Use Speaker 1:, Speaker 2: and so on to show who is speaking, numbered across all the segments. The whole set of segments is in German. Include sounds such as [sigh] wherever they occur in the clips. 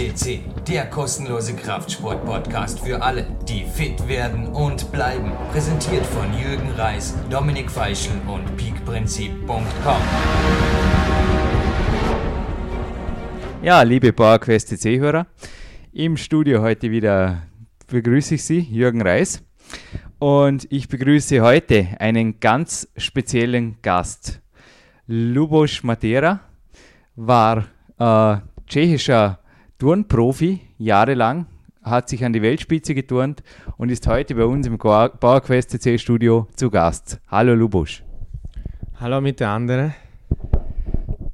Speaker 1: FCC, der kostenlose Kraftsport-Podcast für alle, die fit werden und bleiben. Präsentiert von Jürgen Reis, Dominik Feischl und peakprinzip.com.
Speaker 2: Ja, liebe PowerQuest CC-Hörer, im Studio heute wieder begrüße ich Sie, Jürgen Reis. Und ich begrüße heute einen ganz speziellen Gast. Lubos Matera war äh, tschechischer Turnprofi, jahrelang, hat sich an die Weltspitze geturnt und ist heute bei uns im PowerQuest CC Studio zu Gast. Hallo Lubosch.
Speaker 3: Hallo mit der anderen.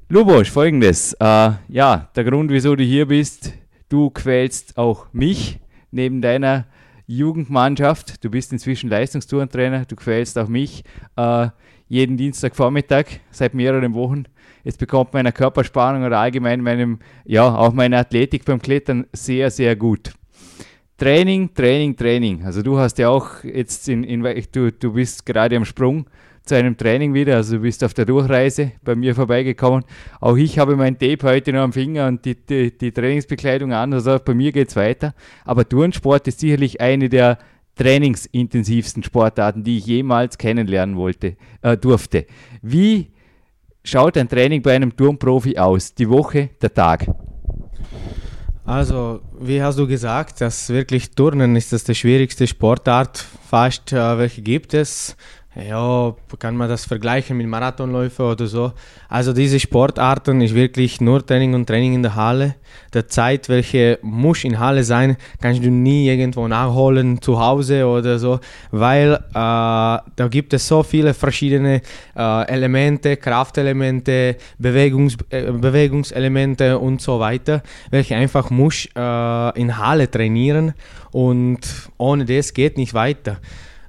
Speaker 2: Lubosch, folgendes. Äh, ja, der Grund, wieso du hier bist, du quälst auch mich neben deiner Jugendmannschaft. Du bist inzwischen Leistungstourentrainer, du quälst auch mich äh, jeden Dienstagvormittag seit mehreren Wochen Jetzt bekommt meine Körperspannung oder allgemein meinem, ja, auch meine Athletik beim Klettern sehr, sehr gut. Training, Training, Training. Also du hast ja auch jetzt in, in du, du bist gerade am Sprung zu einem Training wieder, also du bist auf der Durchreise bei mir vorbeigekommen. Auch ich habe mein Tape heute noch am Finger und die, die, die Trainingsbekleidung an, also bei mir geht es weiter. Aber Turnsport ist sicherlich eine der trainingsintensivsten Sportarten, die ich jemals kennenlernen wollte, äh, durfte. Wie schaut ein Training bei einem Turnprofi aus? Die Woche, der Tag?
Speaker 3: Also, wie hast du gesagt, dass wirklich Turnen ist das die schwierigste Sportart fast, äh, welche gibt es. Ja, kann man das vergleichen mit Marathonläufer oder so. Also diese Sportarten ist wirklich nur Training und Training in der Halle. Der Zeit, welche muss in Halle sein, kannst du nie irgendwo nachholen zu Hause oder so, weil äh, da gibt es so viele verschiedene äh, Elemente, Kraftelemente, Bewegungs, äh, Bewegungselemente und so weiter, welche einfach muss äh, in Halle trainieren und ohne das geht nicht weiter.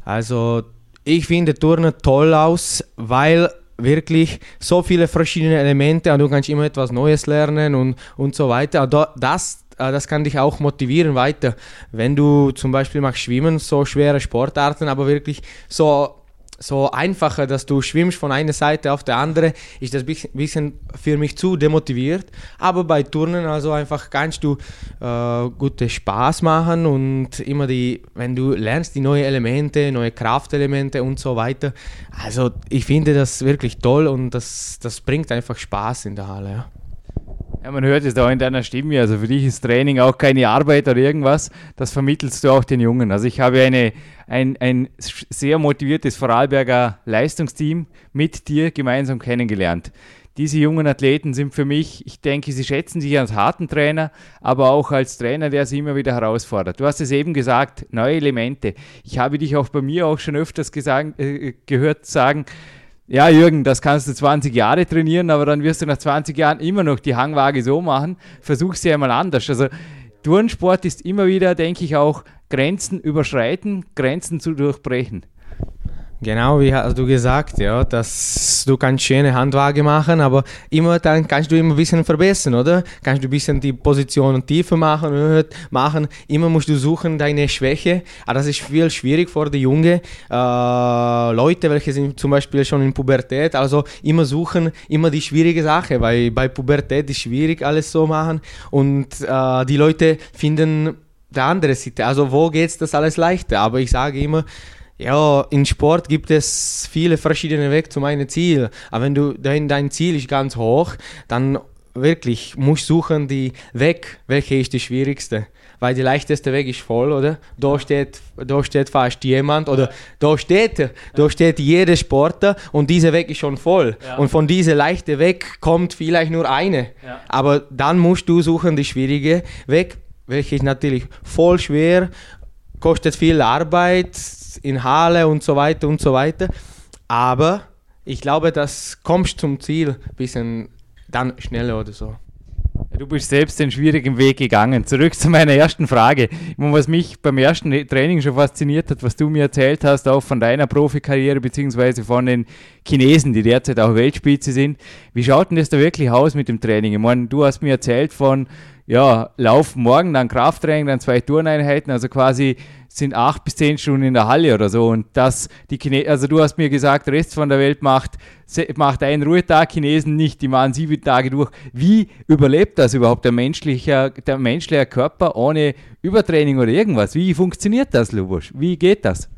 Speaker 3: Also ich finde Turnen toll aus, weil wirklich so viele verschiedene Elemente und du kannst immer etwas Neues lernen und, und so weiter. Das, äh, das kann dich auch motivieren weiter. Wenn du zum Beispiel machst Schwimmen, so schwere Sportarten, aber wirklich so so einfacher, dass du schwimmst von einer Seite auf der andere, ist das ein bisschen für mich zu demotiviert. Aber bei Turnen also einfach kannst du äh, gute Spaß machen und immer die, wenn du lernst die neuen Elemente, neue Kraftelemente und so weiter. Also ich finde das wirklich toll und das, das bringt einfach Spaß in der Halle. Ja.
Speaker 2: Ja, man hört es auch in deiner Stimme. Also für dich ist Training auch keine Arbeit oder irgendwas. Das vermittelst du auch den Jungen. Also ich habe eine, ein, ein sehr motiviertes Vorarlberger Leistungsteam mit dir gemeinsam kennengelernt. Diese jungen Athleten sind für mich, ich denke, sie schätzen sich als harten Trainer, aber auch als Trainer, der sie immer wieder herausfordert. Du hast es eben gesagt, neue Elemente. Ich habe dich auch bei mir auch schon öfters gesagt, äh, gehört sagen, ja, Jürgen, das kannst du 20 Jahre trainieren, aber dann wirst du nach 20 Jahren immer noch die Hangwaage so machen. Versuch sie einmal anders. Also Turnsport ist immer wieder, denke ich, auch Grenzen überschreiten, Grenzen zu durchbrechen.
Speaker 3: Genau, wie hast du gesagt, ja, dass du kannst schöne Handwaage machen, aber immer dann kannst du immer ein bisschen verbessern, oder? Kannst du ein bisschen die Position tiefer machen, machen. Immer musst du suchen deine Schwäche. Aber das ist viel schwierig für die junge äh, Leute, welche sind zum Beispiel schon in Pubertät. Also immer suchen, immer die schwierige Sache, weil bei Pubertät ist schwierig alles so machen und äh, die Leute finden der andere Seite. Also wo geht's das alles leichter? Aber ich sage immer ja, in Sport gibt es viele verschiedene Wege zu meinem Ziel. Aber wenn du dein, dein Ziel ist ganz hoch, dann wirklich musst du suchen die Weg, welche ist die schwierigste. Weil die leichteste Weg ist voll, oder? Da steht, da steht fast jemand oder da steht, da steht jeder Sportler und dieser Weg ist schon voll. Ja. Und von dieser leichten Weg kommt vielleicht nur eine. Ja. Aber dann musst du suchen die schwierige Weg, welche ist natürlich voll schwer, kostet viel Arbeit, in Halle und so weiter und so weiter. Aber ich glaube, das kommst zum Ziel ein bisschen dann schneller oder so.
Speaker 2: Du bist selbst den schwierigen Weg gegangen. Zurück zu meiner ersten Frage. Was mich beim ersten Training schon fasziniert hat, was du mir erzählt hast, auch von deiner Profikarriere beziehungsweise von den Chinesen, die derzeit auch Weltspitze sind. Wie schaut denn das da wirklich aus mit dem Training? Ich meine, du hast mir erzählt von ja, Lauf morgen, dann Krafttraining, dann zwei Turneinheiten, also quasi sind acht bis zehn Stunden in der Halle oder so. Und das, die Chine also du hast mir gesagt, der Rest von der Welt macht, macht einen Ruhetag, Chinesen nicht, die machen sieben Tage durch. Wie überlebt das überhaupt der menschliche, der menschliche Körper ohne Übertraining oder irgendwas? Wie funktioniert das, Lubosch? Wie geht das?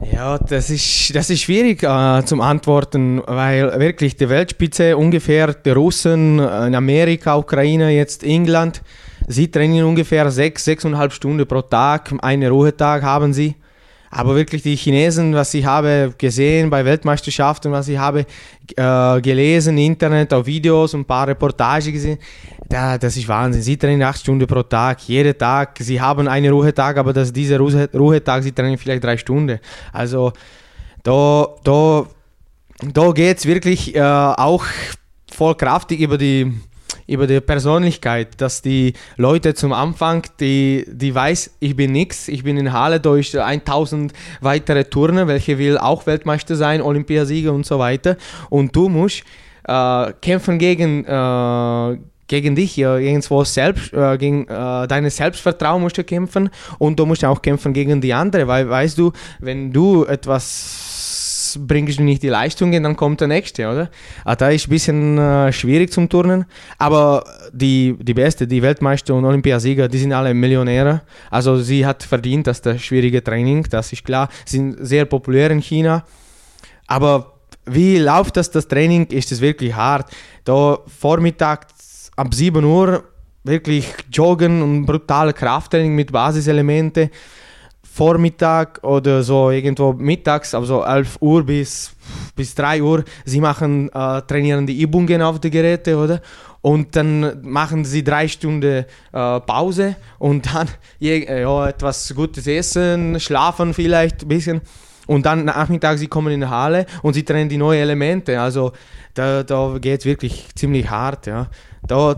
Speaker 3: Ja, das ist, das ist schwierig äh, zum Antworten, weil wirklich die Weltspitze ungefähr, die Russen in Amerika, Ukraine, jetzt England, sie trainieren ungefähr sechs, sechseinhalb Stunden pro Tag, einen Ruhetag haben sie. Aber wirklich die Chinesen, was ich habe gesehen bei Weltmeisterschaften, was ich habe äh, gelesen, Internet, auf Videos und ein paar Reportagen gesehen, da, das ist Wahnsinn. Sie trainieren acht Stunden pro Tag, jeden Tag. Sie haben einen Ruhetag, aber das, dieser Ruhetag, sie trainieren vielleicht drei Stunden. Also da, da, da geht es wirklich äh, auch voll kraftig über die über die Persönlichkeit, dass die Leute zum Anfang, die, die weiß, ich bin nichts, ich bin in Halle durch 1000 weitere Turner, welche will auch Weltmeister sein, Olympiasieger und so weiter. Und du musst äh, kämpfen gegen, äh, gegen dich, ja, irgendwo selbst, äh, gegen äh, deine Selbstvertrauen musst du kämpfen und du musst auch kämpfen gegen die andere, weil weißt du, wenn du etwas bringst du nicht die Leistungen, dann kommt der nächste, oder? Ah, da ist ein bisschen äh, schwierig zum Turnen, aber die, die Beste, die Weltmeister und Olympiasieger, die sind alle Millionäre. Also sie hat verdient, dass das schwierige Training, das ist klar, sind sehr populär in China. Aber wie läuft das, das Training? Ist es wirklich hart? Da vormittags ab 7 Uhr wirklich joggen und brutale Krafttraining mit Basiselementen. Vormittag oder so irgendwo mittags, also 11 Uhr bis, bis 3 Uhr, sie machen, äh, trainieren die Übungen auf die Geräte, oder? Und dann machen sie drei Stunden äh, Pause und dann [laughs] äh, ja, etwas Gutes essen, schlafen vielleicht ein bisschen. Und dann Nachmittag, sie kommen in die Halle und sie trainieren die neuen Elemente. Also da, da geht es wirklich ziemlich hart. Ja. Da,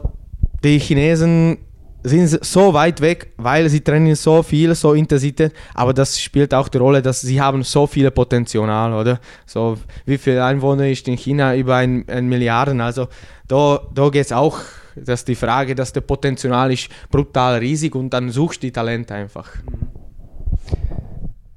Speaker 3: die Chinesen sind so weit weg, weil sie trainieren so viel, so intensiv, aber das spielt auch die Rolle, dass sie haben so viel Potenzial, oder? So, wie viele Einwohner ist in China? Über ein, ein Milliarden, also da, da geht es auch, dass die Frage, dass der Potenzial ist brutal riesig und dann suchst du die Talente einfach.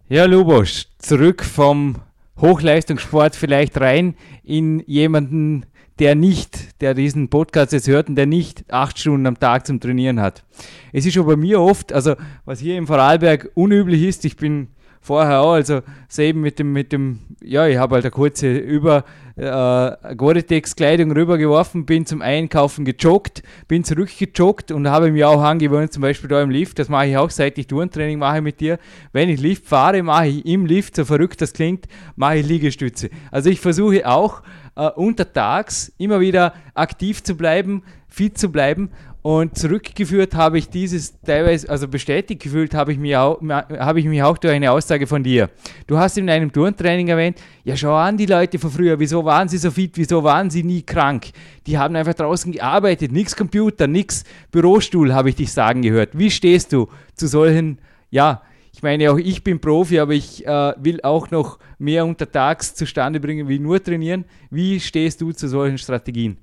Speaker 2: Ja, Lubosch, zurück vom Hochleistungssport vielleicht rein in jemanden, der nicht, der diesen Podcast jetzt hört und der nicht acht Stunden am Tag zum Trainieren hat. Es ist schon bei mir oft, also was hier im Vorarlberg unüblich ist, ich bin vorher auch, also eben mit dem, mit dem, ja, ich habe halt eine kurze über äh, Gore-Tex-Kleidung rübergeworfen, bin zum Einkaufen gejoggt, bin zurückgejoggt und habe mir auch angewöhnt, zum Beispiel da im Lift, das mache ich auch, seit ich Turntraining mache mit dir. Wenn ich Lift fahre, mache ich im Lift, so verrückt das klingt, mache ich Liegestütze. Also ich versuche auch äh, untertags immer wieder aktiv zu bleiben, fit zu bleiben. Und zurückgeführt habe ich dieses teilweise, also bestätigt gefühlt habe ich, mich auch, habe ich mich auch durch eine Aussage von dir. Du hast in einem Turntraining erwähnt, ja schau an die Leute von früher, wieso waren sie so fit, wieso waren sie nie krank? Die haben einfach draußen gearbeitet, nichts Computer, nichts Bürostuhl, habe ich dich sagen gehört. Wie stehst du zu solchen, ja, meine, auch ich bin Profi, aber ich äh, will auch noch mehr untertags zustande bringen, wie nur trainieren. Wie stehst du zu solchen Strategien?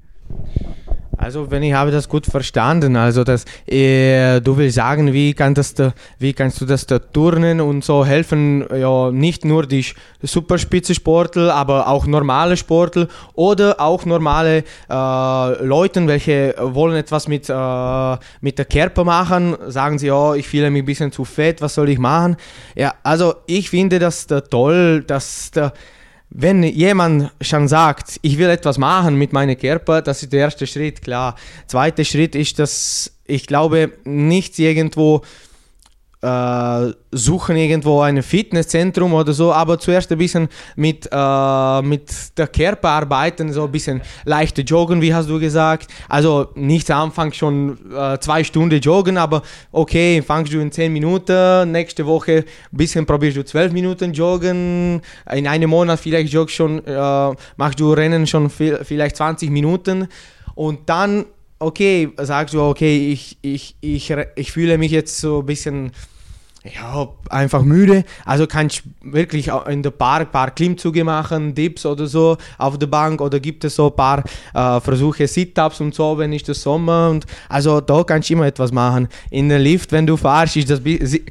Speaker 3: Also, wenn ich habe das gut verstanden, also das, äh, du willst sagen, wie, kann das da, wie kannst du das da turnen und so helfen, ja, nicht nur die Superspitzensportler, aber auch normale Sportler oder auch normale äh, Leute, welche wollen etwas mit, äh, mit der Körper machen, sagen sie, oh, ich fühle mich ein bisschen zu fett, was soll ich machen? Ja, also ich finde das da toll, dass da wenn jemand schon sagt, ich will etwas machen mit meinem Körper, das ist der erste Schritt, klar. Zweiter Schritt ist, dass ich glaube, nicht irgendwo äh, suchen irgendwo ein Fitnesszentrum oder so, aber zuerst ein bisschen mit, äh, mit der Körper arbeiten, so ein bisschen leichte Joggen, wie hast du gesagt. Also nicht am Anfang schon äh, zwei Stunden joggen, aber okay, fangst du in zehn Minuten, nächste Woche ein bisschen probierst du zwölf Minuten joggen, in einem Monat vielleicht joggst schon, äh, machst du Rennen schon viel, vielleicht 20 Minuten und dann okay, sagst du, okay, ich, ich, ich, ich fühle mich jetzt so ein bisschen ja, einfach müde. Also kannst wirklich in der Park ein paar Klimmzüge machen, Dips oder so auf der Bank oder gibt es so ein paar äh, Versuche Sit-Ups und so, wenn ist der Sommer und also da kannst du immer etwas machen. In der Lift, wenn du fahrst, ist das,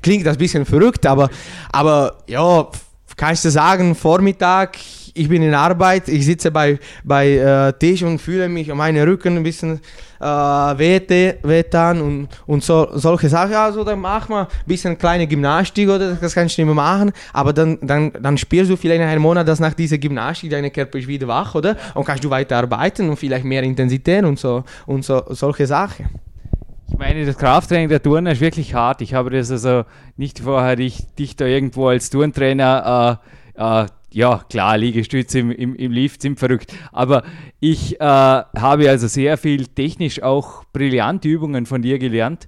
Speaker 3: klingt das ein bisschen verrückt, aber, aber ja, kannst du sagen, Vormittag ich bin in Arbeit, ich sitze bei, bei äh, Tisch und fühle mich meine Rücken ein bisschen äh, wehtan und, und so, solche Sachen. Also dann mach mal ein bisschen kleine Gymnastik oder das kannst du nicht mehr machen, aber dann, dann, dann spürst du vielleicht in einem Monat, dass nach dieser Gymnastik dein Körper ist wieder wach, oder? Und kannst du weiter arbeiten und vielleicht mehr Intensität und so und so solche Sachen.
Speaker 2: Ich meine, das Krafttraining der Turner ist wirklich hart. Ich habe das also nicht vorher dich, dich da irgendwo als Turntrainer äh, äh, ja, klar, Liegestütze im, im, im Lift sind verrückt. Aber ich äh, habe also sehr viel technisch auch brillante Übungen von dir gelernt.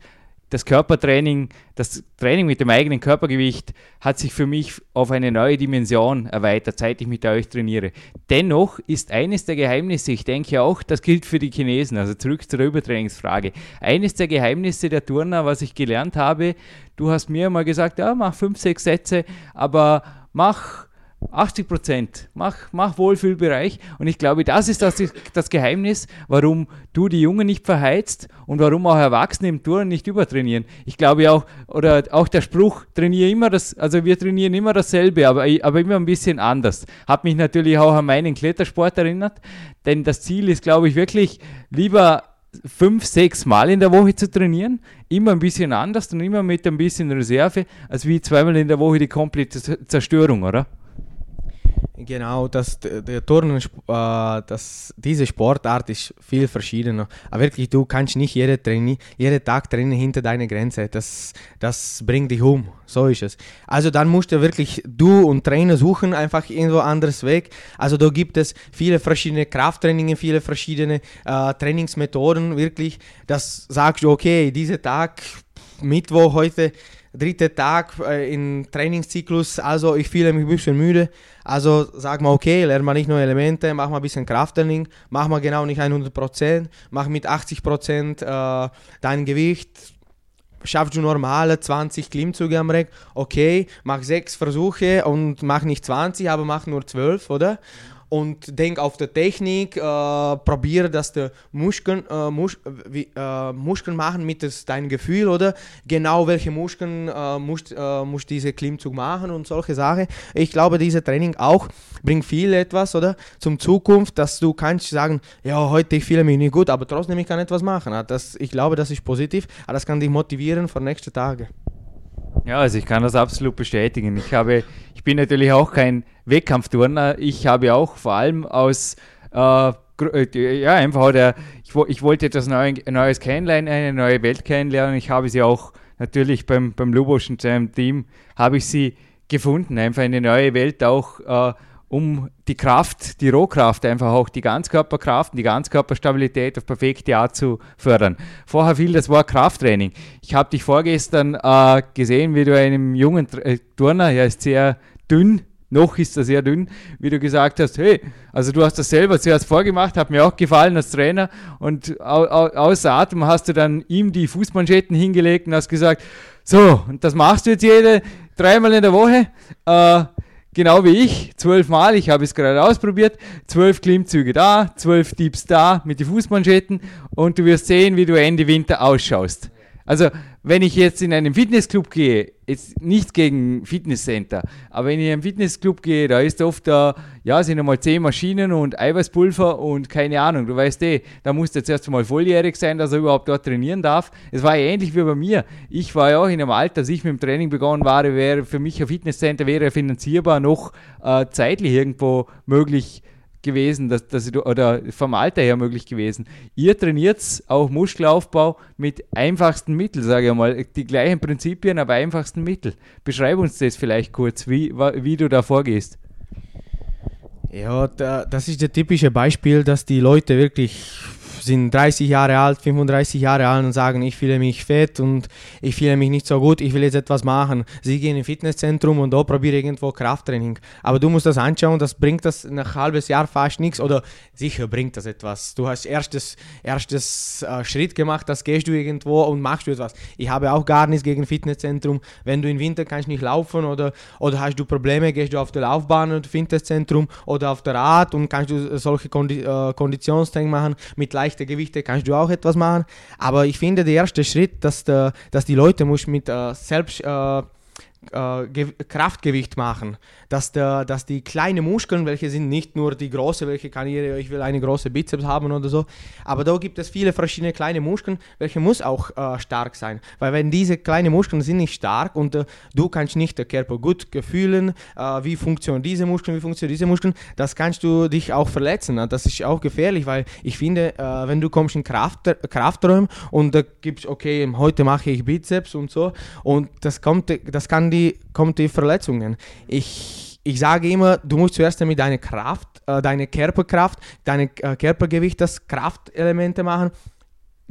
Speaker 2: Das Körpertraining, das Training mit dem eigenen Körpergewicht hat sich für mich auf eine neue Dimension erweitert, seit ich mit euch trainiere. Dennoch ist eines der Geheimnisse, ich denke auch, das gilt für die Chinesen, also zurück zur Übertrainingsfrage. Eines der Geheimnisse der Turner, was ich gelernt habe, du hast mir mal gesagt, ja, mach fünf, sechs Sätze, aber mach 80 Prozent. Mach, mach Wohlfühlbereich. Und ich glaube, das ist das, das Geheimnis, warum du die Jungen nicht verheizt und warum auch Erwachsene im Touren nicht übertrainieren. Ich glaube auch, oder auch der Spruch, trainiere immer das, also wir trainieren immer dasselbe, aber, aber immer ein bisschen anders. Hat mich natürlich auch an meinen Klettersport erinnert, denn das Ziel ist, glaube ich, wirklich lieber fünf, sechs Mal in der Woche zu trainieren, immer ein bisschen anders und immer mit ein bisschen Reserve, als wie zweimal in der Woche die komplette Zerstörung, oder?
Speaker 3: Genau, das, der Turnen, äh, das, diese Sportart ist viel verschiedener. Aber wirklich, du kannst nicht jede Traini, jeden Tag trainieren hinter deiner Grenze. Das, das bringt dich um. So ist es. Also dann musst du wirklich, du und Trainer suchen einfach irgendwo anderes Weg. Also da gibt es viele verschiedene Krafttrainings, viele verschiedene äh, Trainingsmethoden, wirklich. Das sagst du, okay, dieser Tag, Mittwoch heute, dritter Tag äh, im Trainingszyklus, also ich fühle mich ein bisschen müde. Also sag mal, okay, lerne mal nicht neue Elemente, mach mal ein bisschen Krafttraining, mach mal genau nicht 100%, mach mit 80% äh, dein Gewicht, schaffst du normale 20 Klimmzüge am Reck, okay, mach 6 Versuche und mach nicht 20, aber mach nur 12, oder? Und denk auf die Technik, äh, probiere, dass die Muskeln, äh, Mus wie, äh, Muskeln machen mit deinem Gefühl, oder? Genau welche Muskeln äh, musst, äh, musst diese Klimmzug machen und solche Sachen. Ich glaube, dieses Training auch bringt viel etwas, oder? Zum Zukunft, dass du kannst sagen, ja, heute ich fühle mich nicht gut, aber trotzdem ich kann etwas machen. Das, ich glaube, das ist positiv, aber das kann dich motivieren für nächste Tage.
Speaker 2: Ja, also ich kann das absolut bestätigen. Ich habe, ich bin natürlich auch kein Wettkampfturner. Ich habe auch vor allem aus äh, äh ja, einfach der, ich, ich wollte etwas Neues kennenlernen, eine neue Welt kennenlernen. Ich habe sie auch natürlich beim, beim Lubosch seinem Team, habe ich sie gefunden, einfach eine neue Welt auch äh, um die Kraft, die Rohkraft, einfach auch die Ganzkörperkraft und die Ganzkörperstabilität auf perfekte Art zu fördern. Vorher fiel das Wort Krafttraining. Ich habe dich vorgestern äh, gesehen, wie du einem jungen äh, Turner, er ist sehr dünn, noch ist er sehr dünn, wie du gesagt hast, hey, also du hast das selber zuerst vorgemacht, hat mir auch gefallen als Trainer und au, au, außer Atem hast du dann ihm die Fußmanschetten hingelegt und hast gesagt, so, und das machst du jetzt jede, dreimal in der Woche. Äh, genau wie ich, zwölfmal, ich habe es gerade ausprobiert, zwölf Klimmzüge da, zwölf Dips da mit den Fußmanschetten und du wirst sehen, wie du Ende Winter ausschaust. Also, wenn ich jetzt in einen Fitnessclub gehe, jetzt nichts gegen Fitnesscenter, aber wenn ich in einen Fitnessclub gehe, da ist oft da, ja, sind einmal zehn Maschinen und Eiweißpulver und keine Ahnung, du weißt eh, da muss jetzt erst einmal volljährig sein, dass er überhaupt dort trainieren darf. Es war ja ähnlich wie bei mir. Ich war ja auch in einem Alter, als ich mit dem Training begonnen war, wäre für mich ein Fitnesscenter wäre finanzierbar noch äh, zeitlich irgendwo möglich gewesen, dass, dass ich, oder vom Alter her möglich gewesen. Ihr trainiert auch Muskelaufbau mit einfachsten Mitteln, sage ich mal. Die gleichen Prinzipien, aber einfachsten Mitteln. Beschreib uns das vielleicht kurz, wie, wie du da vorgehst.
Speaker 3: Ja, da, das ist das typische Beispiel, dass die Leute wirklich sind 30 Jahre alt, 35 Jahre alt und sagen, ich fühle mich fett und ich fühle mich nicht so gut, ich will jetzt etwas machen. Sie gehen ins Fitnesszentrum und da probieren irgendwo Krafttraining. Aber du musst das anschauen, das bringt das nach halbes Jahr fast nichts oder sicher bringt das etwas. Du hast erstes, erstes äh, Schritt gemacht, das gehst du irgendwo und machst du etwas. Ich habe auch gar nichts gegen Fitnesszentrum. Wenn du im Winter kannst nicht laufen oder, oder hast du Probleme, gehst du auf der Laufbahn und Fitnesszentrum oder auf der Rad und kannst du solche Kondi äh, Konditionstraining machen mit leichten Gewichten, kannst du auch etwas machen. Aber ich finde, der erste Schritt, dass, der, dass die Leute muss mit äh, selbst äh, Kraftgewicht machen, dass, der, dass die kleinen Muskeln, welche sind nicht nur die große, welche kann ich, ich will eine große Bizeps haben oder so, aber da gibt es viele verschiedene kleine Muskeln, welche muss auch äh, stark sein, weil wenn diese kleinen Muskeln sind nicht stark und äh, du kannst nicht der Körper gut fühlen, äh, wie funktionieren diese Muskeln, wie funktionieren diese Muskeln, das kannst du dich auch verletzen, das ist auch gefährlich, weil ich finde, äh, wenn du kommst in Kraft, Krafträume und da gibst, okay, heute mache ich Bizeps und so und das kommt, das kann die, kommt die Verletzungen. Ich, ich sage immer, du musst zuerst mit deiner Kraft, äh, deine Körperkraft, deine äh, Körpergewicht, das Kraftelemente machen.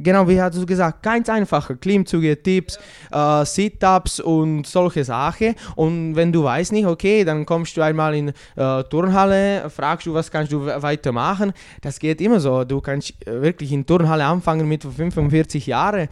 Speaker 3: Genau wie hast du gesagt, ganz einfache Klimmzüge, Tipps, äh, Sit-Ups und solche Sachen. Und wenn du weißt nicht, okay, dann kommst du einmal in äh, Turnhalle, fragst du, was kannst du weitermachen. Das geht immer so. Du kannst äh, wirklich in Turnhalle anfangen mit 45 Jahren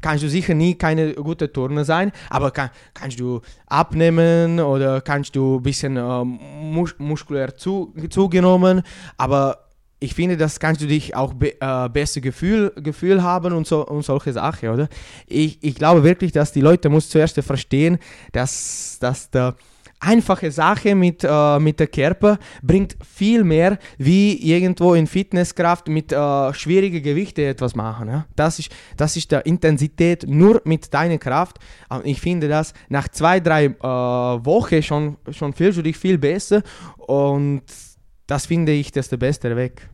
Speaker 3: kannst du sicher nie keine gute Turner sein, aber kann, kannst du abnehmen oder kannst du ein bisschen äh, mus muskulär zu, zugenommen, aber ich finde, das kannst du dich auch be äh, besser Gefühl, Gefühl haben und, so, und solche Sachen, oder? Ich, ich glaube wirklich, dass die Leute muss zuerst verstehen, dass, dass der einfache Sache mit, äh, mit der Körper bringt viel mehr, wie irgendwo in Fitnesskraft mit äh, schwierigen Gewichten etwas machen. Ja? Das, ist, das ist der Intensität nur mit deiner Kraft. Und ich finde das nach zwei, drei äh, Wochen schon, schon fühlst du dich viel besser und das finde ich, das ist der beste Weg.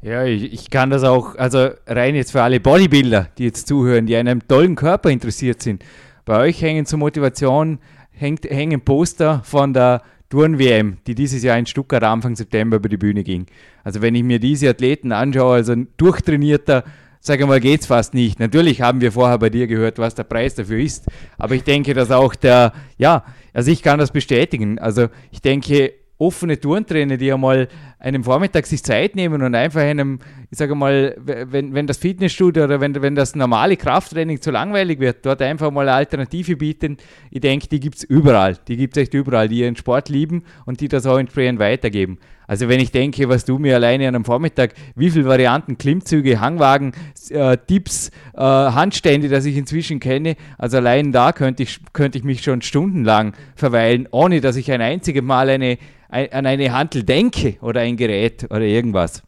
Speaker 2: Ja, ich, ich, kann das auch, also rein jetzt für alle Bodybuilder, die jetzt zuhören, die an einem tollen Körper interessiert sind. Bei euch hängen zur Motivation hängt, hängen Poster von der Turn-WM, die dieses Jahr in Stuttgart Anfang September über die Bühne ging. Also wenn ich mir diese Athleten anschaue, also ein durchtrainierter, sage mal, geht's fast nicht. Natürlich haben wir vorher bei dir gehört, was der Preis dafür ist. Aber ich denke, dass auch der, ja, also ich kann das bestätigen. Also ich denke, offene Turntrainer, die einmal einem Vormittag sich Zeit nehmen und einfach einem, ich sage mal, wenn, wenn das Fitnessstudio oder wenn, wenn das normale Krafttraining zu langweilig wird, dort einfach mal eine Alternative bieten. Ich denke, die gibt es überall. Die gibt es echt überall, die ihren Sport lieben und die das auch entsprechend weitergeben. Also wenn ich denke, was du mir alleine an einem Vormittag, wie viele Varianten, Klimmzüge, Hangwagen, äh, Tipps, äh, Handstände, das ich inzwischen kenne, also allein da könnte ich, könnte ich mich schon stundenlang verweilen, ohne dass ich ein einziges Mal eine, ein, an eine Handel denke oder ein Gerät oder irgendwas.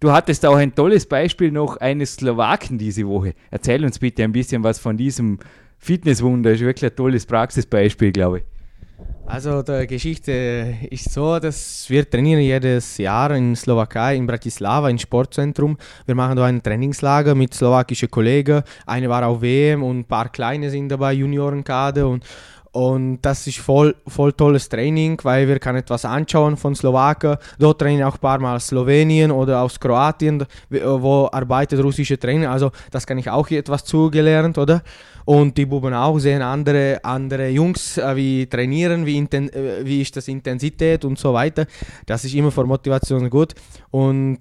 Speaker 2: Du hattest auch ein tolles Beispiel noch eines Slowaken diese Woche. Erzähl uns bitte ein bisschen was von diesem Fitnesswunder. Ist wirklich ein tolles Praxisbeispiel, glaube ich.
Speaker 3: Also die Geschichte ist so, dass wir trainieren jedes Jahr in Slowakei, in Bratislava, im Sportzentrum. Wir machen da ein Trainingslager mit slowakischen Kollegen. Eine war auf WM und ein paar kleine sind dabei, Juniorenkader und und das ist voll, voll tolles Training, weil wir können etwas anschauen von Slowaken. Dort trainieren auch ein paar Mal Slowenien oder aus Kroatien, wo arbeitet russische Trainer. Also das kann ich auch etwas zugelernt, oder? Und die Buben auch sehen andere, andere Jungs, äh, wie trainieren, wie, inten, äh, wie ist das Intensität und so weiter. Das ist immer für Motivation gut. Und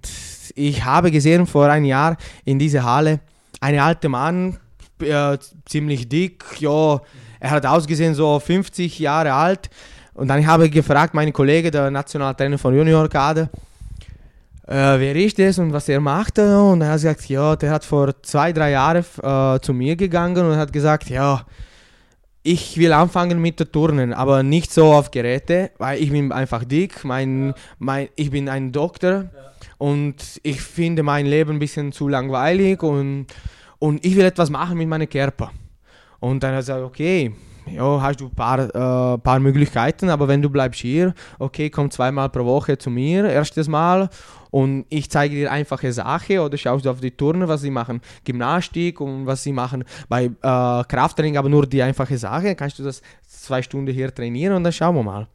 Speaker 3: ich habe gesehen vor einem Jahr in dieser Halle einen alten Mann, äh, ziemlich dick, ja er hat ausgesehen so 50 Jahre alt. Und dann habe ich gefragt, meinen Kollegen, der Nationaltrainer von Junior Kader, äh, wer ist das und was er macht. Und er hat gesagt, ja, der hat vor zwei, drei Jahren äh, zu mir gegangen und hat gesagt, ja, ich will anfangen mit der Turnen, aber nicht so auf Geräte, weil ich bin einfach dick, mein, mein, ich bin ein Doktor und ich finde mein Leben ein bisschen zu langweilig und, und ich will etwas machen mit meinem Körper. Und dann hat er gesagt, okay, ja, hast du ein paar, äh, paar Möglichkeiten, aber wenn du bleibst hier, okay, komm zweimal pro Woche zu mir, erstes Mal und ich zeige dir einfache Sachen oder schaust du auf die Turner, was sie machen, Gymnastik und was sie machen bei äh, Krafttraining, aber nur die einfache Sache, kannst du das zwei Stunden hier trainieren und dann schauen wir mal.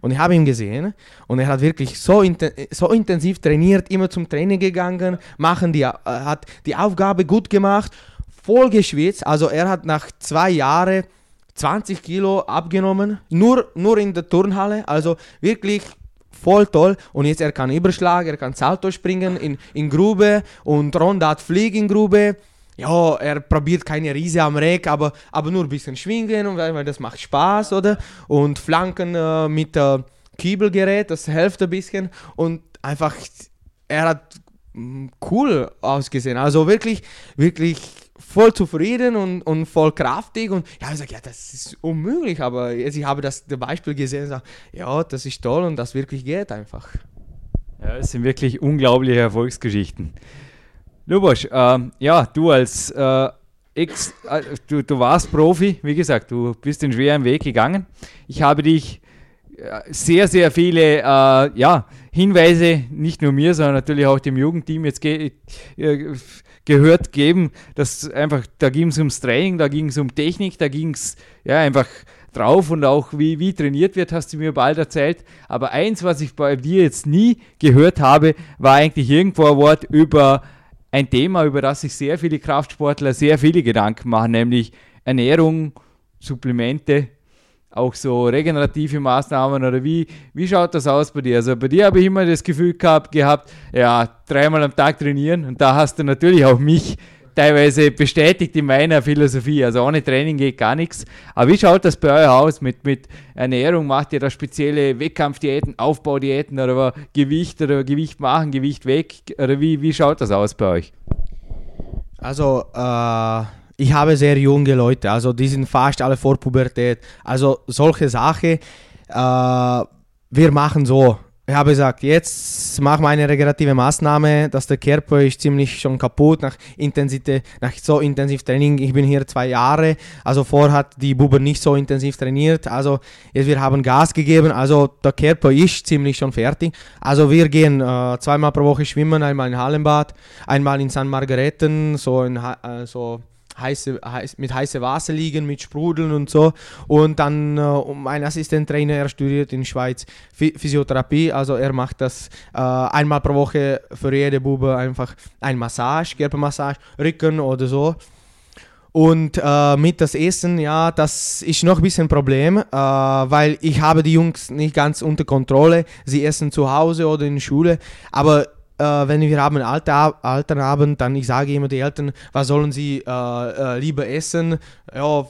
Speaker 3: Und ich habe ihn gesehen und er hat wirklich so, inten so intensiv trainiert, immer zum Training gegangen, machen die, äh, hat die Aufgabe gut gemacht, voll geschwitzt. Also er hat nach zwei Jahren 20 Kilo abgenommen, nur, nur in der Turnhalle. Also wirklich voll toll. Und jetzt er kann Überschlag, er kann Salto springen in, in Grube und Rondat fliegen in Grube ja, er probiert keine Riese am Reck, aber, aber nur ein bisschen schwingen, weil, weil das macht Spaß, oder? Und Flanken äh, mit äh, Kiebelgerät, das hilft ein bisschen. Und einfach, er hat mm, cool ausgesehen. Also wirklich, wirklich voll zufrieden und, und voll kraftig. Und ja, ich sage, ja, das ist unmöglich, aber jetzt, ich habe das Beispiel gesehen und sage, ja, das ist toll und das wirklich geht einfach.
Speaker 2: Ja, es sind wirklich unglaubliche Erfolgsgeschichten. Lubosch, ähm, ja, du als äh, Ex, äh, du, du warst Profi, wie gesagt, du bist den schweren Weg gegangen. Ich habe dich äh, sehr, sehr viele äh, ja, Hinweise, nicht nur mir, sondern natürlich auch dem Jugendteam jetzt ge äh, gehört geben, dass einfach, da ging es ums Training, da ging es um Technik, da ging es ja einfach drauf und auch wie, wie trainiert wird, hast du mir bald erzählt. Aber eins, was ich bei dir jetzt nie gehört habe, war eigentlich irgendwo ein Wort über ein Thema, über das sich sehr viele Kraftsportler sehr viele Gedanken machen, nämlich Ernährung, Supplemente, auch so regenerative Maßnahmen oder wie, wie schaut das aus bei dir? Also bei dir habe ich immer das Gefühl gehabt, gehabt, ja, dreimal am Tag trainieren und da hast du natürlich auch mich teilweise bestätigt in meiner Philosophie. Also ohne Training geht gar nichts. Aber wie schaut das bei euch aus mit, mit Ernährung? Macht ihr da spezielle Wettkampfdiäten, Aufbaudiäten oder Gewicht oder Gewicht machen, Gewicht weg? Oder wie, wie schaut das aus bei euch?
Speaker 3: Also, äh, ich habe sehr junge Leute, also die sind fast alle vor Pubertät. Also solche Sachen, äh, wir machen so ich habe gesagt, jetzt machen wir eine regenerative Maßnahme, dass der Körper ist ziemlich schon kaputt nach Intensität, nach so intensiv Training. Ich bin hier zwei Jahre, also vorher hat die Buben nicht so intensiv trainiert, also jetzt wir haben Gas gegeben, also der Körper ist ziemlich schon fertig. Also wir gehen äh, zweimal pro Woche schwimmen, einmal in Hallenbad, einmal in San Margareten, so in äh, so heiße, heiß, mit heißem Wasser liegen, mit Sprudeln und so. Und dann äh, mein Assistenttrainer, er studiert in Schweiz Physiotherapie, also er macht das äh, einmal pro Woche für jede Bube einfach ein Massage, Körpermassage, Rücken oder so. Und äh, mit das Essen, ja, das ist noch ein bisschen ein Problem, äh, weil ich habe die Jungs nicht ganz unter Kontrolle. Sie essen zu Hause oder in der Schule, aber wenn wir haben Alter, Elternabend, dann ich sage immer die Eltern, was sollen sie äh, äh, lieber essen? Ja,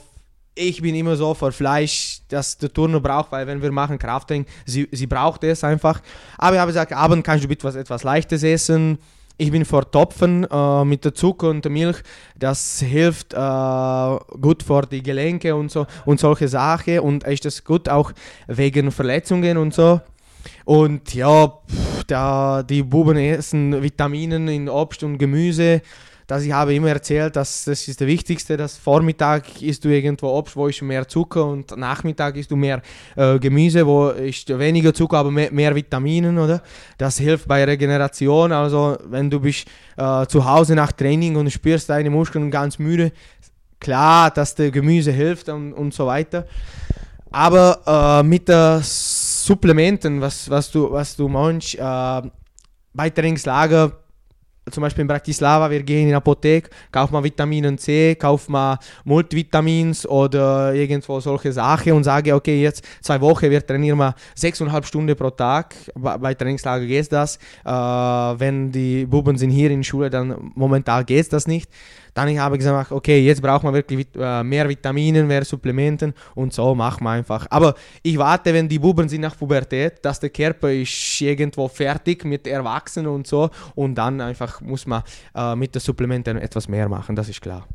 Speaker 3: ich bin immer so für Fleisch, das der Turner braucht, weil wenn wir machen Krafttraining, sie, sie braucht es einfach. Aber ich habe gesagt, abend kannst du bitte was etwas Leichtes essen. Ich bin vor Topfen äh, mit der Zucker und der Milch. Das hilft äh, gut für die Gelenke und so und solche Sachen. Und ist das gut auch wegen Verletzungen und so. Und ja, da, die Buben essen Vitaminen in Obst und Gemüse. Das ich habe immer erzählt, dass das ist das Wichtigste, dass Vormittag isst du irgendwo Obst, wo ist mehr Zucker und Nachmittag isst du mehr äh, Gemüse, wo ist weniger Zucker, aber mehr, mehr, Vitaminen, oder? Das hilft bei Regeneration. Also wenn du bist äh, zu Hause nach Training und spürst deine Muskeln ganz müde, klar, dass der Gemüse hilft und, und so weiter. Aber äh, mit der Supplementen, was, was, du, was du meinst, äh, bei Trainingslager, zum Beispiel in Bratislava, wir gehen in die Apotheke, kaufen mal Vitamin C, kaufen mal Multivitamins oder irgendwo solche Sachen und sage, okay, jetzt zwei Wochen, wir trainieren mal sechseinhalb Stunden pro Tag. Bei Trainingslager geht das. Äh, wenn die Buben sind hier in der Schule, dann momentan geht das nicht. Dann ich habe gesagt, okay, jetzt braucht man wirklich äh, mehr Vitaminen, mehr Supplementen und so machen wir einfach. Aber ich warte, wenn die Buben sind nach Pubertät, dass der Körper ist irgendwo fertig mit Erwachsenen und so und dann einfach muss man äh, mit den Supplementen etwas mehr machen, das ist klar.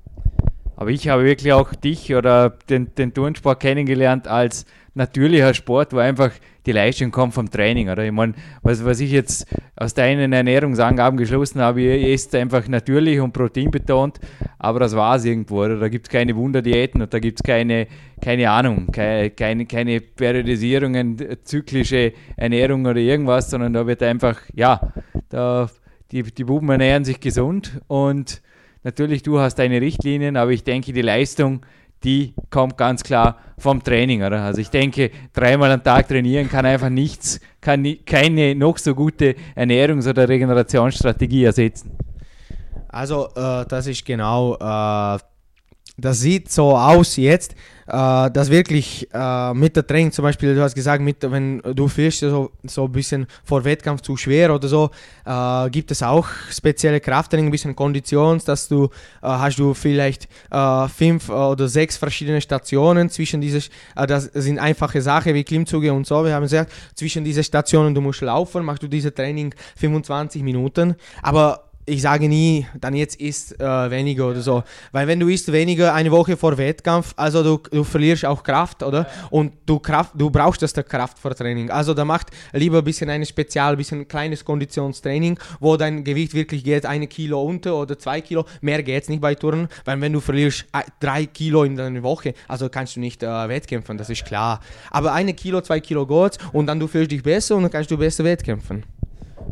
Speaker 2: Aber ich habe wirklich auch dich oder den, den Turnsport kennengelernt als natürlicher Sport, wo einfach die Leistung kommt vom Training. Oder ich meine, was, was ich jetzt aus deinen Ernährungsangaben geschlossen habe, ihr esst einfach natürlich und proteinbetont, aber das war es irgendwo. Oder? Da gibt es keine Wunderdiäten und da gibt es keine, keine Ahnung, keine, keine, keine Periodisierungen, zyklische Ernährung oder irgendwas, sondern da wird einfach, ja, da, die, die Buben ernähren sich gesund und natürlich, du hast deine Richtlinien, aber ich denke, die Leistung, die kommt ganz klar vom Training. Oder? Also ich denke, dreimal am Tag trainieren kann einfach nichts, kann keine noch so gute Ernährungs- oder Regenerationsstrategie ersetzen.
Speaker 3: Also äh, das ist genau, äh, das sieht so aus jetzt, äh, dass wirklich äh, mit der Training zum Beispiel, du hast gesagt, mit, wenn du fühlst so, so ein bisschen vor Wettkampf zu schwer oder so, äh, gibt es auch spezielle Krafttraining, ein bisschen Konditions, dass du, äh, hast du vielleicht äh, fünf oder sechs verschiedene Stationen zwischen diese, äh, das sind einfache Sachen wie Klimmzüge und so, wir haben gesagt, zwischen diese Stationen, du musst laufen, machst du diese Training 25 Minuten, aber ich sage nie, dann jetzt isst äh, weniger oder so. Weil wenn du isst weniger eine Woche vor Wettkampf, also du, du verlierst auch Kraft, oder? Und du, Kraft, du brauchst das der Kraft vor Training. Also da macht lieber ein bisschen ein Spezial, ein bisschen kleines Konditionstraining, wo dein Gewicht wirklich geht, eine Kilo unter oder zwei Kilo. Mehr geht es nicht bei Turnen, weil wenn du verlierst äh, drei Kilo in einer Woche, also kannst du nicht äh, wettkämpfen, das ist klar. Aber eine Kilo, zwei Kilo geht und dann du fühlst dich besser und dann kannst du besser wettkämpfen.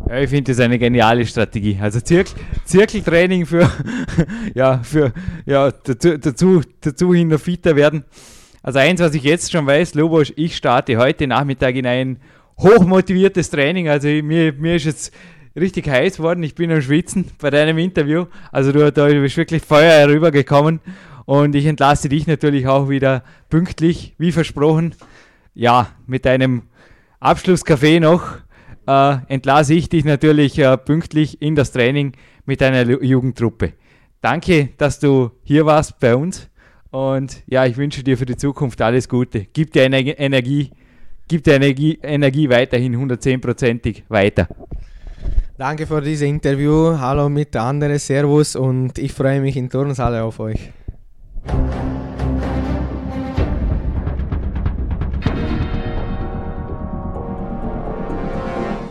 Speaker 2: Ja, ich finde das eine geniale Strategie. Also Zirkel, Zirkeltraining für, [laughs] ja, für, ja, dazu, dazu, dazu hin noch fitter werden. Also eins, was ich jetzt schon weiß, Lobos, ich starte heute Nachmittag in ein hochmotiviertes Training. Also mir, mir ist jetzt richtig heiß worden. Ich bin am Schwitzen bei deinem Interview. Also du, da bist wirklich Feuer herübergekommen. Und ich entlasse dich natürlich auch wieder pünktlich, wie versprochen. Ja, mit einem Abschlusskaffee noch äh, entlasse ich dich natürlich äh, pünktlich in das Training mit deiner Jugendtruppe. Danke, dass du hier warst bei uns und ja, ich wünsche dir für die Zukunft alles Gute. Gib dir Energie, gib dir Energie, Energie weiterhin 110%ig weiter.
Speaker 3: Danke für dieses Interview. Hallo mit anderen, Servus und ich freue mich in Turnsaale auf euch.